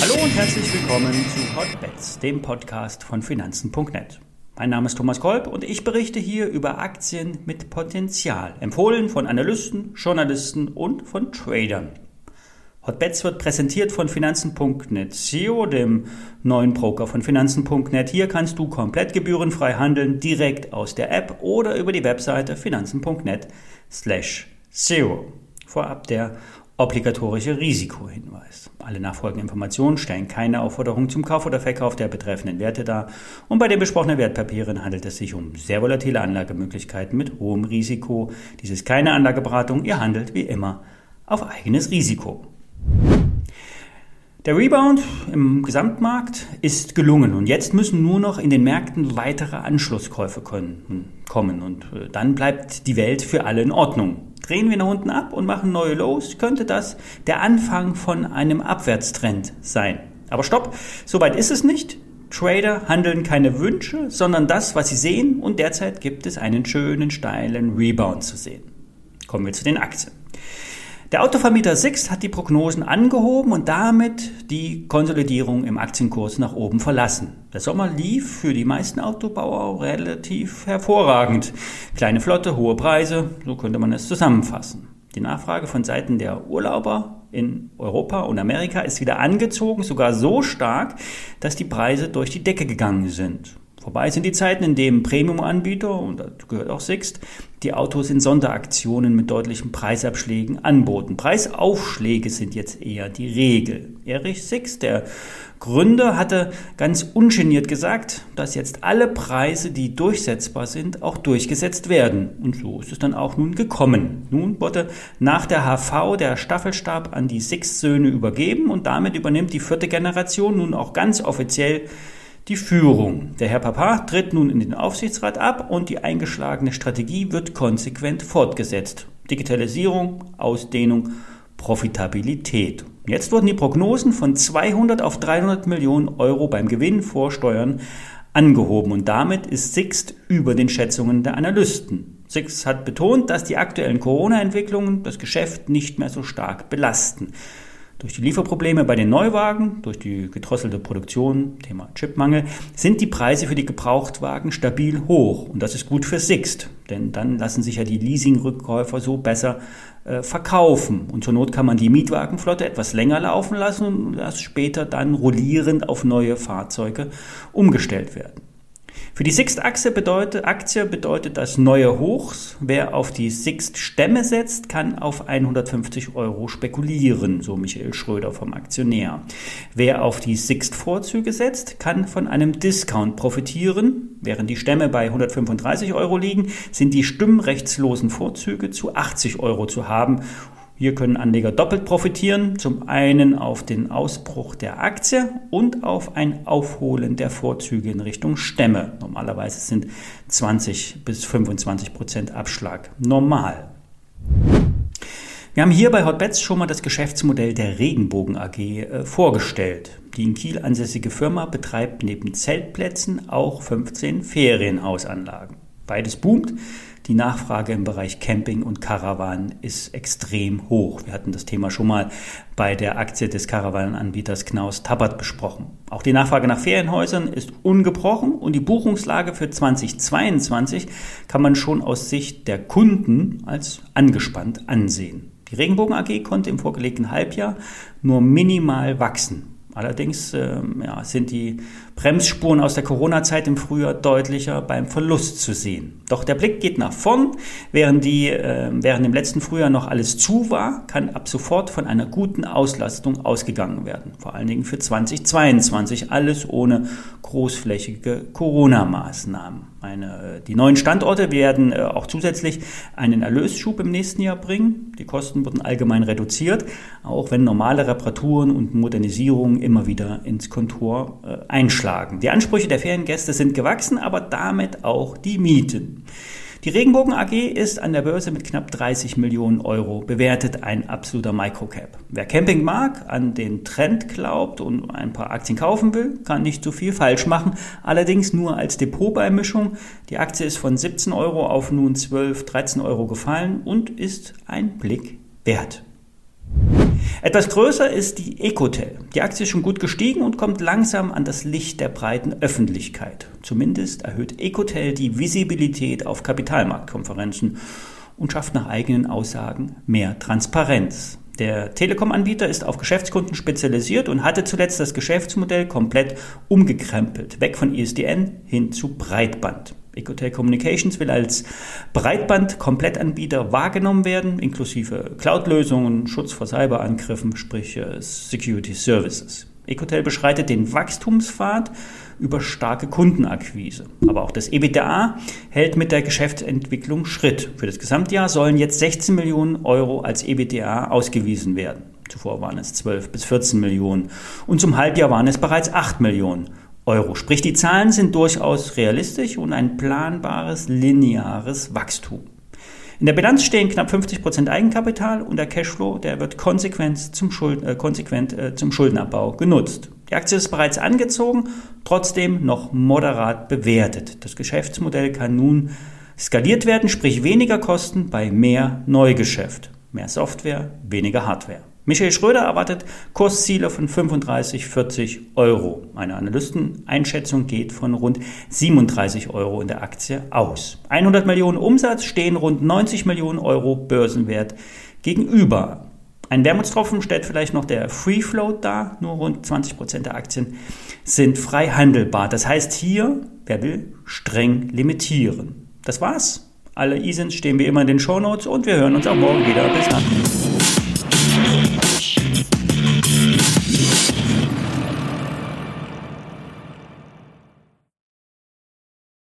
Hallo und herzlich willkommen zu Hotbets, dem Podcast von Finanzen.net. Mein Name ist Thomas Kolb und ich berichte hier über Aktien mit Potenzial, empfohlen von Analysten, Journalisten und von Tradern. Hotbets wird präsentiert von Finanzen.net SEO, dem neuen Broker von Finanzen.net. Hier kannst du komplett gebührenfrei handeln, direkt aus der App oder über die Webseite finanzen.net slash SEO. Vorab der obligatorische Risikohinweis. Alle nachfolgenden Informationen stellen keine Aufforderung zum Kauf oder Verkauf der betreffenden Werte dar und bei den besprochenen Wertpapieren handelt es sich um sehr volatile Anlagemöglichkeiten mit hohem Risiko. Dies ist keine Anlageberatung, ihr handelt wie immer auf eigenes Risiko. Der Rebound im Gesamtmarkt ist gelungen und jetzt müssen nur noch in den Märkten weitere Anschlusskäufe kommen und äh, dann bleibt die Welt für alle in Ordnung. Drehen wir nach unten ab und machen neue Lows, könnte das der Anfang von einem Abwärtstrend sein. Aber stopp, soweit ist es nicht. Trader handeln keine Wünsche, sondern das, was sie sehen und derzeit gibt es einen schönen steilen Rebound zu sehen. Kommen wir zu den Aktien. Der Autovermieter Sixt hat die Prognosen angehoben und damit die Konsolidierung im Aktienkurs nach oben verlassen. Der Sommer lief für die meisten Autobauer relativ hervorragend. Kleine Flotte, hohe Preise, so könnte man es zusammenfassen. Die Nachfrage von Seiten der Urlauber in Europa und Amerika ist wieder angezogen, sogar so stark, dass die Preise durch die Decke gegangen sind. Vorbei sind die Zeiten, in denen Premium-Anbieter, und dazu gehört auch Sixt, die Autos in Sonderaktionen mit deutlichen Preisabschlägen anboten. Preisaufschläge sind jetzt eher die Regel. Erich Sixt, der Gründer, hatte ganz ungeniert gesagt, dass jetzt alle Preise, die durchsetzbar sind, auch durchgesetzt werden. Und so ist es dann auch nun gekommen. Nun wurde nach der HV der Staffelstab an die Sixt-Söhne übergeben und damit übernimmt die vierte Generation nun auch ganz offiziell die Führung. Der Herr Papa tritt nun in den Aufsichtsrat ab und die eingeschlagene Strategie wird konsequent fortgesetzt. Digitalisierung, Ausdehnung, Profitabilität. Jetzt wurden die Prognosen von 200 auf 300 Millionen Euro beim Gewinn vor Steuern angehoben und damit ist Sixt über den Schätzungen der Analysten. Sixt hat betont, dass die aktuellen Corona-Entwicklungen das Geschäft nicht mehr so stark belasten. Durch die Lieferprobleme bei den Neuwagen, durch die gedrosselte Produktion, Thema Chipmangel, sind die Preise für die Gebrauchtwagen stabil hoch. Und das ist gut für Sixt, denn dann lassen sich ja die Leasingrückkäufer so besser äh, verkaufen. Und zur Not kann man die Mietwagenflotte etwas länger laufen lassen und das später dann rollierend auf neue Fahrzeuge umgestellt werden. Für die Sixt-Aktie bedeutet, Aktie bedeutet das neue Hochs. Wer auf die Sixt-Stämme setzt, kann auf 150 Euro spekulieren, so Michael Schröder vom Aktionär. Wer auf die Sixt-Vorzüge setzt, kann von einem Discount profitieren. Während die Stämme bei 135 Euro liegen, sind die stimmrechtslosen Vorzüge zu 80 Euro zu haben hier können Anleger doppelt profitieren, zum einen auf den Ausbruch der Aktie und auf ein Aufholen der Vorzüge in Richtung Stämme. Normalerweise sind 20 bis 25 Prozent Abschlag normal. Wir haben hier bei Hotbets schon mal das Geschäftsmodell der Regenbogen AG äh, vorgestellt. Die in Kiel ansässige Firma betreibt neben Zeltplätzen auch 15 Ferienhausanlagen. Beides boomt. Die Nachfrage im Bereich Camping und Caravan ist extrem hoch. Wir hatten das Thema schon mal bei der Aktie des Caravan-Anbieters Knaus Tabbert besprochen. Auch die Nachfrage nach Ferienhäusern ist ungebrochen und die Buchungslage für 2022 kann man schon aus Sicht der Kunden als angespannt ansehen. Die Regenbogen AG konnte im vorgelegten Halbjahr nur minimal wachsen. Allerdings äh, ja, sind die Bremsspuren aus der Corona-Zeit im Frühjahr deutlicher beim Verlust zu sehen. Doch der Blick geht nach vorn. Während, die, äh, während im letzten Frühjahr noch alles zu war, kann ab sofort von einer guten Auslastung ausgegangen werden. Vor allen Dingen für 2022. Alles ohne großflächige Corona-Maßnahmen. Meine, die neuen Standorte werden äh, auch zusätzlich einen Erlösschub im nächsten Jahr bringen. Die Kosten wurden allgemein reduziert, auch wenn normale Reparaturen und Modernisierungen immer wieder ins Kontor äh, einschlagen. Die Ansprüche der Feriengäste sind gewachsen, aber damit auch die Mieten. Die Regenbogen AG ist an der Börse mit knapp 30 Millionen Euro bewertet, ein absoluter Microcap. Wer Camping mag, an den Trend glaubt und ein paar Aktien kaufen will, kann nicht so viel falsch machen, allerdings nur als Depotbeimischung. Die Aktie ist von 17 Euro auf nun 12, 13 Euro gefallen und ist ein Blick wert. Etwas größer ist die Ecotel. Die Aktie ist schon gut gestiegen und kommt langsam an das Licht der breiten Öffentlichkeit. Zumindest erhöht Ecotel die Visibilität auf Kapitalmarktkonferenzen und schafft nach eigenen Aussagen mehr Transparenz. Der Telekom-Anbieter ist auf Geschäftskunden spezialisiert und hatte zuletzt das Geschäftsmodell komplett umgekrempelt, weg von ISDN hin zu Breitband. Ecotel Communications will als Breitband-Komplettanbieter wahrgenommen werden, inklusive Cloud-Lösungen, Schutz vor Cyberangriffen, sprich äh, Security Services. Ecotel beschreitet den Wachstumspfad über starke Kundenakquise. Aber auch das EBITDA hält mit der Geschäftsentwicklung Schritt. Für das Gesamtjahr sollen jetzt 16 Millionen Euro als EBITDA ausgewiesen werden. Zuvor waren es 12 bis 14 Millionen und zum Halbjahr waren es bereits 8 Millionen. Euro. Sprich, die Zahlen sind durchaus realistisch und ein planbares, lineares Wachstum. In der Bilanz stehen knapp 50% Eigenkapital und der Cashflow, der wird konsequent zum, Schulden, äh, konsequent, äh, zum Schuldenabbau genutzt. Die Aktie ist bereits angezogen, trotzdem noch moderat bewertet. Das Geschäftsmodell kann nun skaliert werden, sprich weniger Kosten bei mehr Neugeschäft. Mehr Software, weniger Hardware. Michael Schröder erwartet Kursziele von 35, 40 Euro. Eine Analysteneinschätzung geht von rund 37 Euro in der Aktie aus. 100 Millionen Umsatz stehen rund 90 Millionen Euro Börsenwert gegenüber. Ein Wermutstropfen stellt vielleicht noch der Free Float dar. Nur rund 20 Prozent der Aktien sind frei handelbar. Das heißt hier, wer will, streng limitieren. Das war's. Alle ISINs stehen wie immer in den Shownotes und wir hören uns auch morgen wieder. Bis dann.